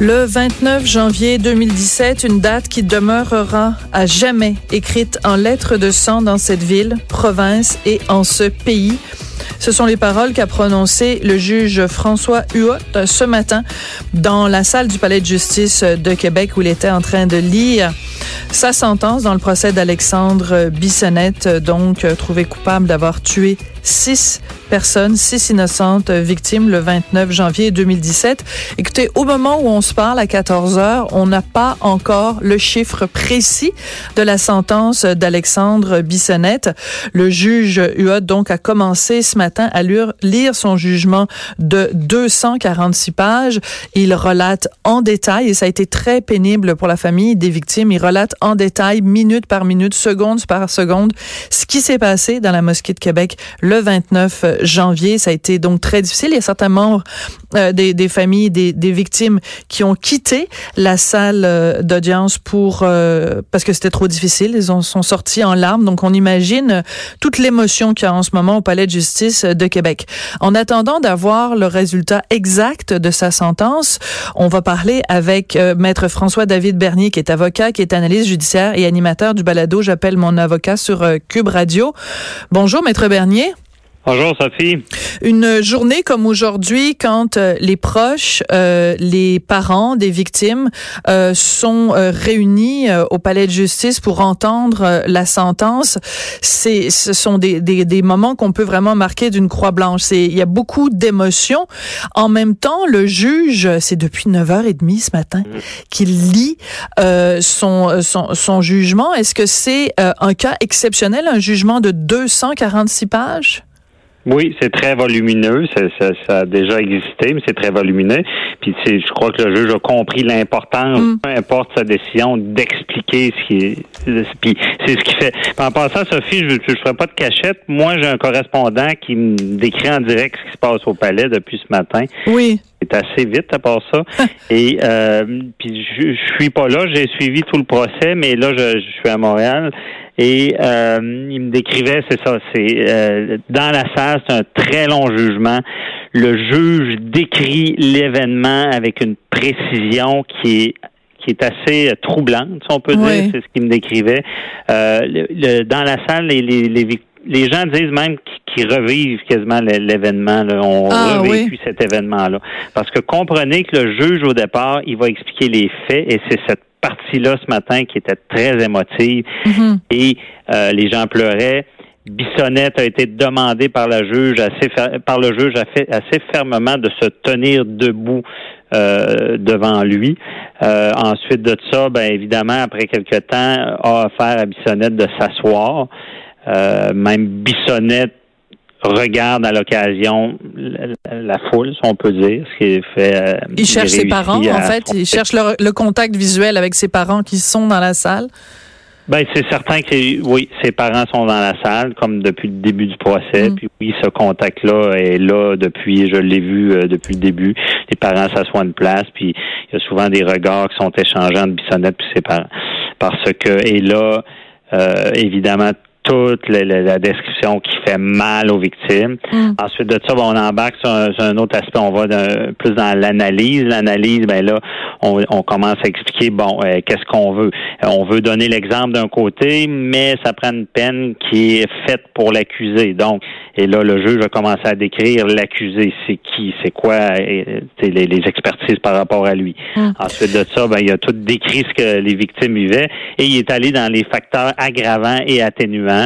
Le 29 janvier 2017, une date qui demeurera à jamais écrite en lettres de sang dans cette ville, province et en ce pays. Ce sont les paroles qu'a prononcées le juge François Huot ce matin dans la salle du Palais de justice de Québec où il était en train de lire sa sentence dans le procès d'Alexandre Bissonnette, donc trouvé coupable d'avoir tué six personnes, six innocentes victimes le 29 janvier 2017. Écoutez, au moment où on se parle à 14 heures, on n'a pas encore le chiffre précis de la sentence d'Alexandre Bissonnette. Le juge Huot donc a commencé ce matin à lire son jugement de 246 pages. Il relate en détail, et ça a été très pénible pour la famille des victimes, en détail, minute par minute, seconde par seconde, ce qui s'est passé dans la mosquée de Québec le 29 janvier. Ça a été donc très difficile. Il y a certains membres euh, des, familles des, des, victimes qui ont quitté la salle euh, d'audience pour euh, parce que c'était trop difficile. Ils ont, sont sortis en larmes. Donc on imagine toute l'émotion qu'il y a en ce moment au Palais de justice de Québec. En attendant d'avoir le résultat exact de sa sentence, on va parler avec maître François David Bernier qui est avocat, qui est analyste judiciaire et animateur du balado J'appelle mon avocat sur Cube Radio. Bonjour maître Bernier. Bonjour Sophie. Une journée comme aujourd'hui, quand euh, les proches, euh, les parents des victimes euh, sont euh, réunis euh, au palais de justice pour entendre la sentence, c'est, ce sont des, des, des moments qu'on peut vraiment marquer d'une croix blanche. C'est, il y a beaucoup d'émotions. En même temps, le juge, c'est depuis 9h30 ce matin mmh. qu'il lit son, son, son jugement. Est-ce que c'est un cas exceptionnel, un jugement de 246 pages? Oui, c'est très volumineux. Ça, ça, ça, a déjà existé, mais c'est très volumineux. Puis je crois que le juge a compris l'importance, mm. peu importe sa décision, d'expliquer ce qui est. Puis c'est ce qui fait. En passant, Sophie, je ne ferai pas de cachette. Moi, j'ai un correspondant qui me décrit en direct ce qui se passe au palais depuis ce matin. Oui. C'est assez vite à part ça. Et euh, puis je, je suis pas là, j'ai suivi tout le procès, mais là je, je suis à Montréal. Et euh, il me décrivait, c'est ça, c'est euh, dans la salle, c'est un très long jugement. Le juge décrit l'événement avec une précision qui est qui est assez troublante, si on peut dire, c'est ce qu'il me décrivait. Euh, le, dans la salle, les, les, les, les gens disent même qu'ils revivent quasiment l'événement, ont ah, revécu cet événement-là. Parce que comprenez que le juge, au départ, il va expliquer les faits et c'est cette partie-là ce matin qui était très émotive mm-hmm. et euh, les gens pleuraient. Bissonnette a été demandé par la juge assez par le juge assez fermement de se tenir debout euh, devant lui. Euh, ensuite de ça, ben évidemment, après quelque temps, a offert à Bissonnette de s'asseoir. même Bissonnette regarde à l'occasion la, foule, si on peut dire, ce qui fait. Euh, il cherche ses parents, en fait. Il cherche le, contact visuel avec ses parents qui sont dans la salle. Ben, c'est certain que oui, ses parents sont dans la salle, comme depuis le début du procès. Mm. Puis oui, ce contact-là est là depuis, je l'ai vu euh, depuis le début. Les parents s'assoient de place, puis il y a souvent des regards qui sont échangeants de Bissonnette puis ses parents. Parce que, et là, euh, évidemment, toute la, la, description qui fait mal aux victimes. Mm. Ensuite de ça, ben, on embarque sur un, autre aspect, on va plus dans l'analyse. L'analyse, ben là, on, on, commence à expliquer, bon, euh, qu'est-ce qu'on veut. Euh, on veut donner l'exemple d'un côté, mais ça prend une peine qui est faite pour l'accusé. Donc, et là, le juge va commencer à décrire l'accusé, c'est qui, c'est quoi, et, les, les, expertises par rapport à lui. Mm. Ensuite de ça, ben, il a tout décrit ce que les victimes vivaient et il est allé dans les facteurs aggravants et atténuants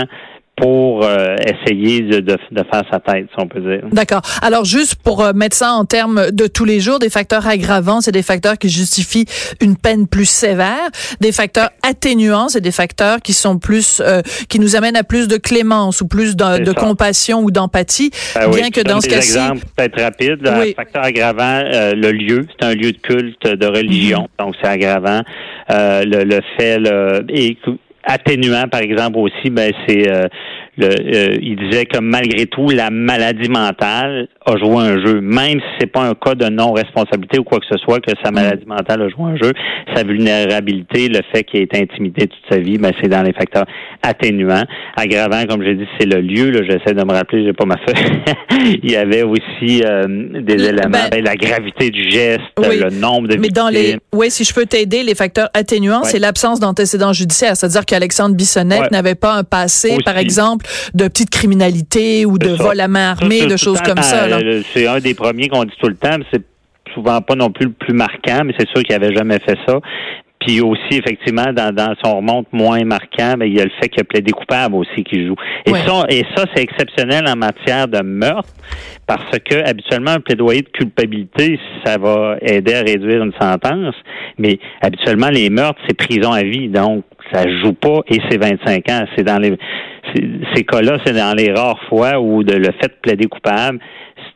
pour euh, essayer de, de, faire sa tête, si on peut dire. D'accord. Alors, juste pour euh, mettre ça en termes de tous les jours, des facteurs aggravants, c'est des facteurs qui justifient une peine plus sévère. Des facteurs atténuants, c'est des facteurs qui sont plus, euh, qui nous amènent à plus de clémence ou plus de, de compassion ou d'empathie, ben bien que dans ce cas-ci... exemple peut-être rapide. Oui. Facteur aggravant, le lieu, c'est un lieu de culte, de religion, mhm. donc c'est aggravant. le, le fait, le, et atténuant, par exemple, aussi, ben, c'est euh, le, euh, il disait que malgré tout, la maladie mentale a joué un jeu, même si c'est pas un cas de non-responsabilité ou quoi que ce soit, que sa maladie mentale a joué un jeu, sa vulnérabilité, le fait qu'il ait été intimidé toute sa vie, ben, c'est dans les facteurs atténuants. Aggravant, comme j'ai dit, c'est le lieu, là, j'essaie de me rappeler, j'ai pas ma feuille. il y avait aussi euh, des éléments, ben, ben, la gravité du geste, le nombre de Mais dans les, oui, si je peux t'aider, les facteurs atténuants, c'est l'absence d'antécédents judiciaires, c'est-à-dire qu'Alexandre Bissonnette n'avait pas un passé, par exemple, de petite criminalité ou de vol à main armée, de choses comme ça. C'est un des premiers qu'on dit tout le temps, mais c'est souvent pas non plus le plus marquant, mais c'est sûr qu'il avait jamais fait ça. Puis aussi, effectivement, dans, dans son remonte moins marquant, mais il y a le fait qu'il y a plaidé coupable aussi qui joue. Et ça, et ça, c'est exceptionnel en matière de meurtre, parce que habituellement, un plaidoyer de culpabilité, ça va aider à réduire une sentence. Mais habituellement, les meurtres, c'est prison à vie. Donc, ça joue pas et c'est 25 ans. C'est dans les ces cas-là, c'est dans les rares fois où de, le fait de plaider coupable,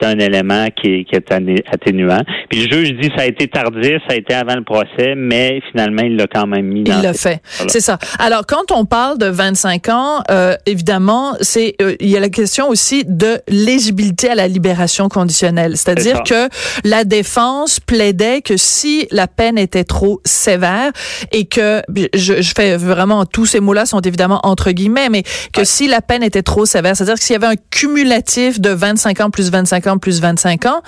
c'est un élément qui est, atténuant. Puis le juge dit ça a été tardif, ça a été avant le procès, mais finalement, il l'a quand même mis dans Il l'a fait. C'est ça. Alors, quand on parle de 25 ans, euh, évidemment, c'est euh, il y a la question aussi de l'éligibilité à la libération conditionnelle. C'est-à-dire que la défense plaidait que si la peine était trop sévère et que, je, je fais vraiment, tous ces mots-là sont évidemment entre guillemets, mais que si la peine était trop sévère, c'est-à-dire que s'il y avait un cumulatif de 25 ans plus 25 ans plus 25 ans,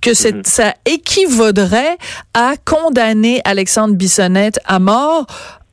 que mhm. ça équivaudrait à condamner Alexandre Bissonnette à mort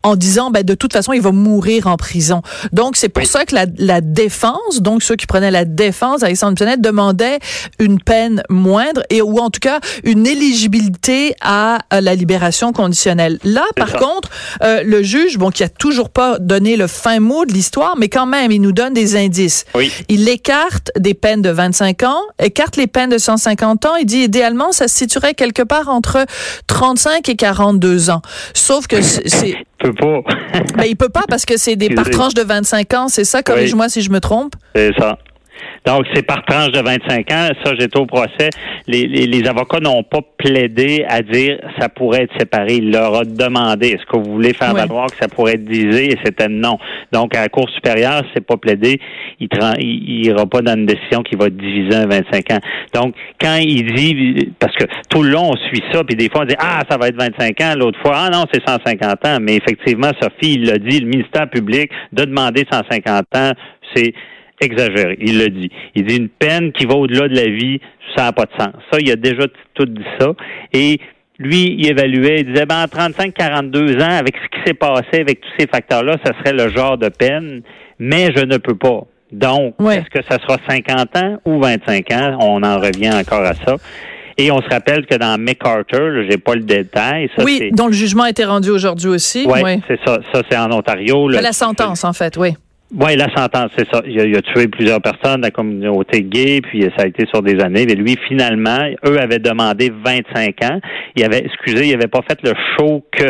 en disant ben de toute façon il va mourir en prison. Donc c'est pour ça que la, la, défense, donc ceux qui prenaient la défense Alexandre Bissonnette demandaient une peine moindre et ou en tout cas une éligibilité à, la libération conditionnelle. Là par contre euh, le juge bon qui a toujours pas donné le fin mot de l'histoire mais quand même il nous donne des indices. Oui. Il écarte des peines de 25 ans, écarte les peines de 150 ans, il dit idéalement ça se situerait quelque part entre 35 et 42 ans. Sauf que c'est peut pas. ben, il peut pas parce que c'est des par tranche de 25 ans, c'est ça? Corrige-moi si je me trompe. C'est ça. Donc, c'est par tranche de 25 ans. Ça, j'étais au procès. Les, les, avocats n'ont pas plaidé à dire ça pourrait être séparé. Il leur a demandé est-ce que vous voulez faire valoir que ça pourrait être divisé? Et c'était non. Donc, à la Cour supérieure, c'est pas plaidé. Il il ira pas dans une décision qui va diviser un 25 ans. Donc, quand il dit, parce que tout le long, on suit ça, puis des fois, on dit ah, ça va être 25 ans. L'autre fois, ah non, c'est 150 ans. Mais effectivement, Sophie, il l'a dit, le ministère public de demander 150 ans, c'est exagéré. Il le dit. Il dit une peine qui va au-delà de la vie, ça n'a pas de sens. Ça, il a déjà tout dit ça. Et lui, il évaluait, il disait, ben, en 35-42 ans, avec ce qui s'est passé, avec tous ces facteurs-là, ça serait le genre de peine, mais je ne peux pas. Donc, est-ce que ça sera 50 ans ou 25 ans? On en revient encore à ça. Et on se rappelle que dans McArthur, j'ai pas le détail. Ça, oui, dont le jugement a été rendu aujourd'hui aussi. Oui, c'est ça. Ça, c'est en Ontario. la sentence, en fait, oui. Oui, la sentence, c'est ça. Il a, tué plusieurs personnes de la communauté gay, puis ça a été sur des années. Mais lui, finalement, eux avaient demandé 25 ans. Il avait, excusez, il avait pas fait le show que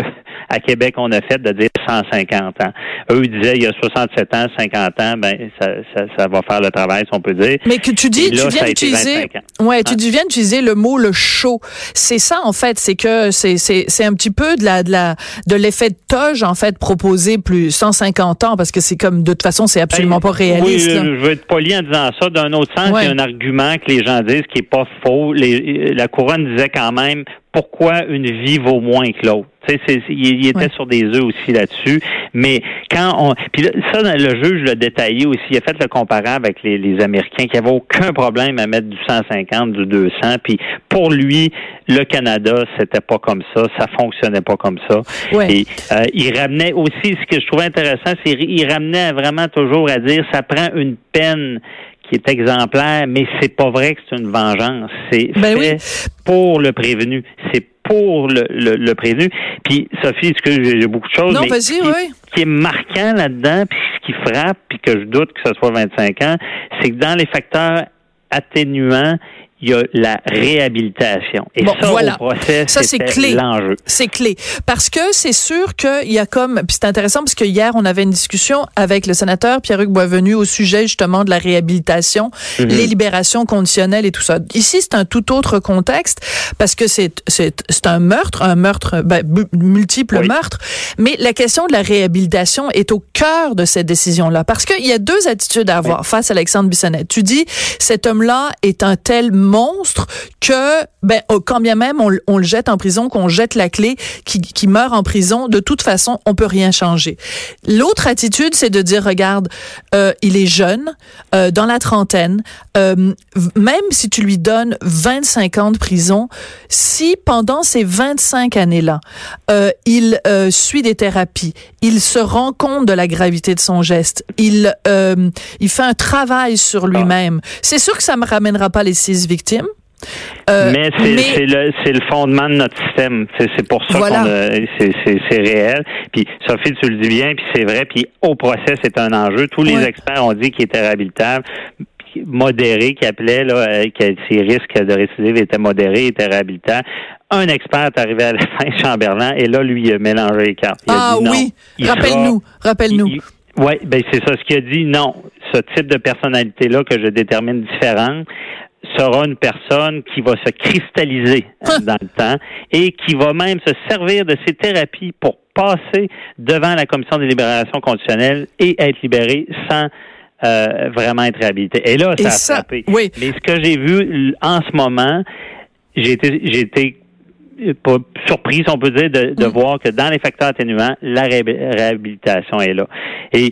à Québec on a fait de dire 150 ans. Eux ils disaient il y a 67 ans, 50 ans, ben ça, ça, ça va faire le travail, si on peut dire. Mais que tu dis, tu viens d'utiliser, ouais, tu hein? viens d'utiliser le mot le show. C'est ça en fait, c'est que c'est c'est c'est un petit peu de la de la de l'effet de toge en fait proposé plus 150 ans parce que c'est comme de toute façon c'est absolument ben, pas réaliste. Oui, je veux être poli en disant ça. D'un autre sens, il y a un argument que les gens disent qui est pas faux. Les, la couronne disait quand même pourquoi une vie vaut moins que l'autre? Tu sais, il, était sur des œufs aussi là-dessus. Mais quand on, puis ça, le juge l'a détaillé aussi. Il a fait le comparable avec les, les Américains qui n'avaient aucun problème à mettre du 150, du 200. Puis pour lui, le Canada, c'était pas comme ça. Ça fonctionnait pas comme ça. Et euh, il ramenait aussi, ce que je trouvais intéressant, c'est il ramenait vraiment toujours à dire, ça prend une peine qui est exemplaire, mais c'est pas vrai que c'est une vengeance. C'est ben fait pour le prévenu. C'est pour le, le, prévenu. Puis, Sophie, est-ce que j'ai beaucoup de choses? Non, vas-y, oui. qui est marquant là-dedans, puis ce qui frappe, puis que je doute que ce soit 25 ans, c'est que dans les facteurs atténuants, il y a la réhabilitation. Et ça, voilà. au procès, ça c'est clé. l'enjeu. C'est clé. Parce que c'est sûr qu'il y a comme, puis c'est intéressant parce que hier, on avait une discussion avec le sénateur Pierre-Hugues Boisvenu au sujet justement de la réhabilitation, Mhm. les libérations conditionnelles et tout ça. Ici, c'est un tout autre contexte parce que c'est, c'est, c'est un meurtre, un meurtre, ben, multiple Oui. meurtres. Mais la question de la réhabilitation est au cœur de cette décision-là. Parce qu'il y a deux attitudes à avoir face à Alexandre Bissonnette. Tu dis, cet homme-là est un tel monstre que, ben, oh, quand bien même on, le jette en prison, qu'on jette la clé, qui, qui meurt en prison, de toute façon, on peut rien changer. L'autre attitude, c'est de dire, regarde, euh, il est jeune, euh, dans la trentaine, euh, même si tu lui donnes 25 ans de prison, si pendant ces 25 années-là, il suit des thérapies, il se rend compte de la gravité de son geste, il, euh, il fait un travail sur lui-même, c'est sûr que ça me ramènera pas les six victimes. Euh, mais c'est le, c'est le fondement de notre système. C'est pour ça Voilà. qu'on c'est c'est- c'est réel. Puis Sophie, tu le dis bien, puis c'est vrai. Puis au procès, c'est un enjeu. Tous les Ouais. experts ont dit qu'il était réhabilitable, modéré, qui appelait là, euh, que ses risques de récidive étaient modérés, était réhabilitable. Un expert est arrivé à la fin, Chamberlain, et là, lui, il a mélangé les cartes. Il a ah dit oui, rappelle-nous, rappelle-nous. Oui, ben c'est ça. Ce qu'il a dit, non, ce type de personnalité-là que je détermine différente sera une personne qui va se cristalliser euh, dans le temps et qui va même se servir de ses thérapies pour passer devant la commission des libérations conditionnelles et être libéré sans euh, vraiment être réhabilité. Et là, ça Et a ça, frappé. oui. Mais ce que j'ai vu en ce moment, j'ai été, j'ai été pas surprise, on peut dire, de, de Mm. voir que dans les facteurs atténuants, la ré- réhabilitation est là. Et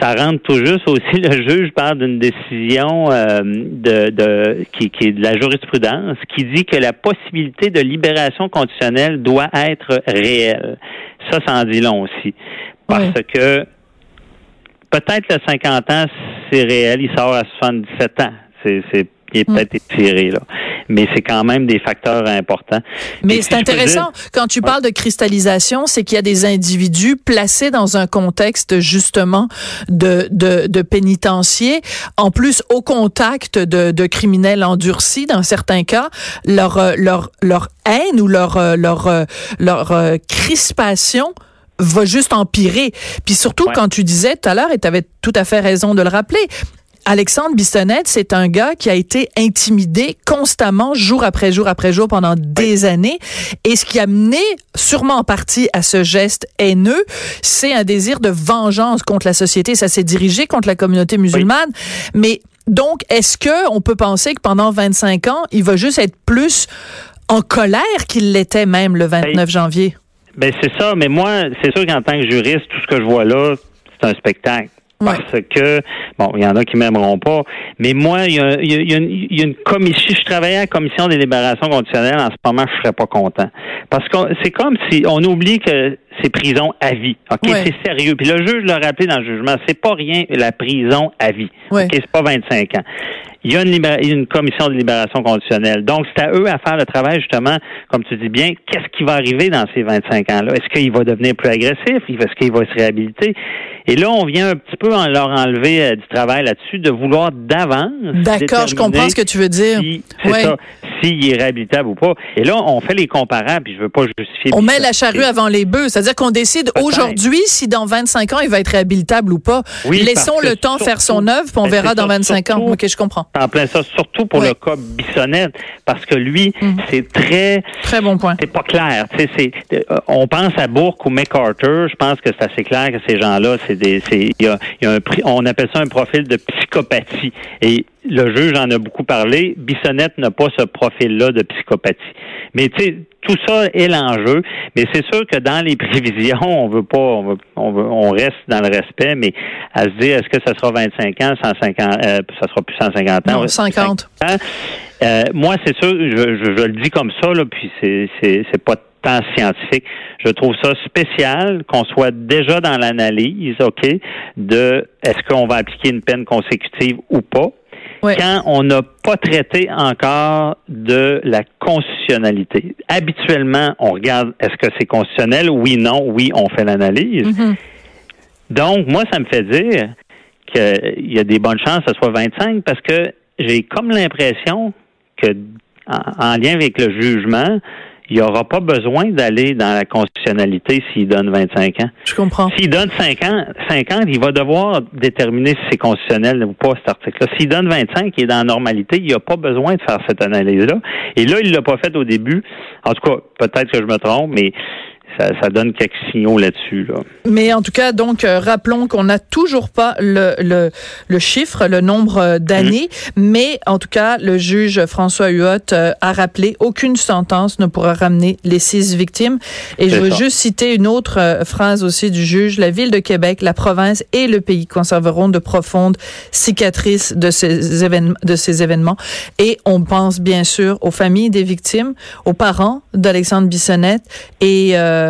ça rentre tout juste aussi, le juge parle d'une décision euh, de, de qui, qui est de la jurisprudence qui dit que la possibilité de libération conditionnelle doit être réelle. Ça, ça en dit long aussi. Parce que peut-être le 50 ans, c'est réel, il sort à 77 ans. C'est, c'est, il est Mm. peut-être étiré, là. Mais c'est quand même des facteurs importants. Mais c'est si intéressant, dire- quand tu parles de cristallisation, c'est qu'il y a des individus placés dans un contexte justement de, de, de pénitencier, en plus au contact de, de criminels endurcis dans certains cas, leur, euh, leur, leur haine ou leur, euh, leur, euh, leur crispation va juste empirer. Puis surtout Ouais. quand tu disais tout à l'heure, et tu avais tout à fait raison de le rappeler, Alexandre Bissonnette, c'est un gars qui a été intimidé constamment, jour après jour après jour, pendant des années. Et ce qui a mené, sûrement en partie, à ce geste haineux, c'est un désir de vengeance contre la société. Ça s'est dirigé contre la communauté musulmane. Mais donc, est-ce que on peut penser que pendant 25 ans, il va juste être plus en colère qu'il l'était même le 29 janvier? Ben c'est ça, mais moi, c'est sûr qu'en tant que juriste, tout ce que je vois là, c'est un spectacle. Parce que, bon, il y en a qui m'aimeront pas, mais moi, il y a, y a- y a une, y a une commission, si je travaillais à la commission des libérations conditionnelles, en ce moment, je serais pas content. Parce que c'est comme si on oublie que c'est prison à vie. OK? C'est sérieux. Puis le juge l'a rappelé dans le jugement, c'est pas rien la prison à vie. OK? C'est pas 25 ans. Il y a une, commission de libération conditionnelle. Donc, c'est à eux à faire le travail, justement, comme tu dis bien, qu'est-ce qui va arriver dans ces 25 ans-là? Est-ce qu'il va devenir plus agressif? Est-ce qu'il va se réhabiliter? Et là, on vient un petit peu en leur enlever euh, du travail là-dessus, de vouloir d'avance. D'accord, je comprends ce que tu veux dire. Si, Ouais. ça, s'il est réhabilitable ou pas. Et là, on fait les comparables, puis je veux pas justifier. On met la charrue avant les bœufs. C'est-à-dire qu'on décide aujourd'hui si dans 25 ans il va être réhabilitable ou pas. Oui, Laissons le temps faire son œuvre, puis on Ben, verra dans ça, 25 ans. surtout- OK, je comprends. En plein ça, surtout pour le cas Bissonnette, parce que lui, Mhm. c'est très Très bon point. c'est pas clair. C'est, euh, on pense à Bourque ou MacArthur. Je pense que c'est assez clair que ces gens-là, c'est des, y a, y a un, on appelle ça un profil de psychopathie. Et le juge en a beaucoup parlé. Bissonnette n'a pas ce profil-là de psychopathie. Mais tu sais, tout ça est l'enjeu. Mais c'est sûr que dans les prévisions, on veut pas, on veut, on veut, on reste dans le respect, mais à se dire, est-ce que ça sera 25 ans, 150, euh, ça sera plus 150 ans? Non, 50. Hein? Euh, moi, c'est sûr, je, je, je le dis comme ça, là, puis c'est, c'est, c'est pas tant scientifique. Je trouve ça spécial qu'on soit déjà dans l'analyse, OK, de est-ce qu'on va appliquer une peine consécutive ou pas. Ouais. Quand on n'a pas traité encore de la constitutionnalité. Habituellement, on regarde est-ce que c'est constitutionnel? Oui, non, oui, on fait l'analyse. Mhm. Donc, moi, ça me fait dire qu'il y a des bonnes chances que ce soit 25 parce que j'ai comme l'impression que, en, lien avec le jugement, il n'y aura pas besoin d'aller dans la constitutionnalité s'il donne 25 ans. Je comprends. S'il donne 5 ans, 50, il va devoir déterminer si c'est constitutionnel ou pas cet article-là. S'il donne 25, il est dans la normalité, il n'y a pas besoin de faire cette analyse-là. Et là, il l'a pas fait au début. En tout cas, peut-être que je me trompe, mais ça, donne quelques signaux là-dessus. Là. Mais en tout cas, donc, euh, rappelons qu'on n'a toujours pas le, le, le, chiffre, le nombre euh, d'années, mmh. mais en tout cas, le juge François Huot euh, a rappelé aucune sentence ne pourra ramener les six victimes. Et je veux juste citer une autre phrase aussi du juge. La ville de Québec, la province et le pays conserveront de profondes cicatrices de ces événements, de ces événements. Et on pense bien sûr aux familles des victimes, aux parents d'Alexandre Bissonnette et euh,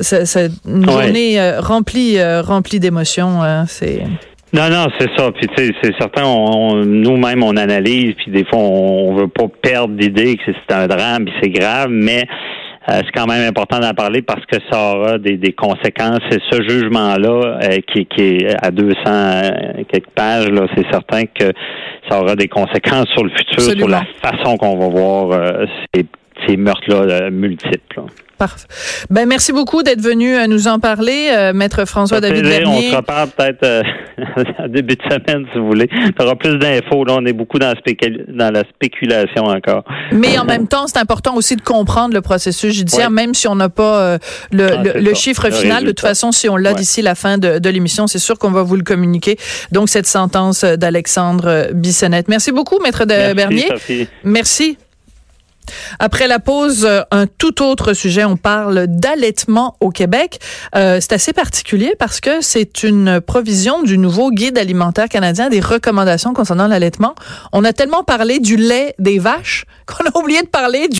c'est une journée euh, remplie, euh, remplie d'émotions. C'est. Non, non, c'est ça. Puis tu sais, c'est certain, nous-mêmes, on analyse, puis des fois, on, veut pas perdre d'idée que c'est un drame, puis c'est grave, mais c'est quand même important d'en parler parce que ça aura des, conséquences. Et ce jugement-là, qui, qui, est à 200 quelques pages, là, c'est certain que ça aura des conséquences sur le futur, sur la façon qu'on va voir ces, ces meurtres-là multiples. Parfait. Ben, merci beaucoup d'être venu euh, nous en parler, euh, Maître François David Bernier. On se reparle peut-être euh, début de semaine, si vous voulez. Il y aura plus d'infos. Là, on est beaucoup dans, dans, la spéculation encore. Mais en même temps, c'est important aussi de comprendre le processus judiciaire, même si on n'a pas le, ah, le, chiffre final. de toute façon, si on l'a d'ici la fin de, de l'émission, c'est sûr qu'on va vous le communiquer. Donc, cette sentence d'Alexandre Bissonnette. Merci beaucoup, Maître de Bernier. Merci. Après la pause, euh, un tout autre sujet. On parle d'allaitement au Québec. Euh, c'est assez particulier parce que c'est une provision du nouveau guide alimentaire canadien des recommandations concernant l'allaitement. On a tellement parlé du lait des vaches qu'on a oublié de parler du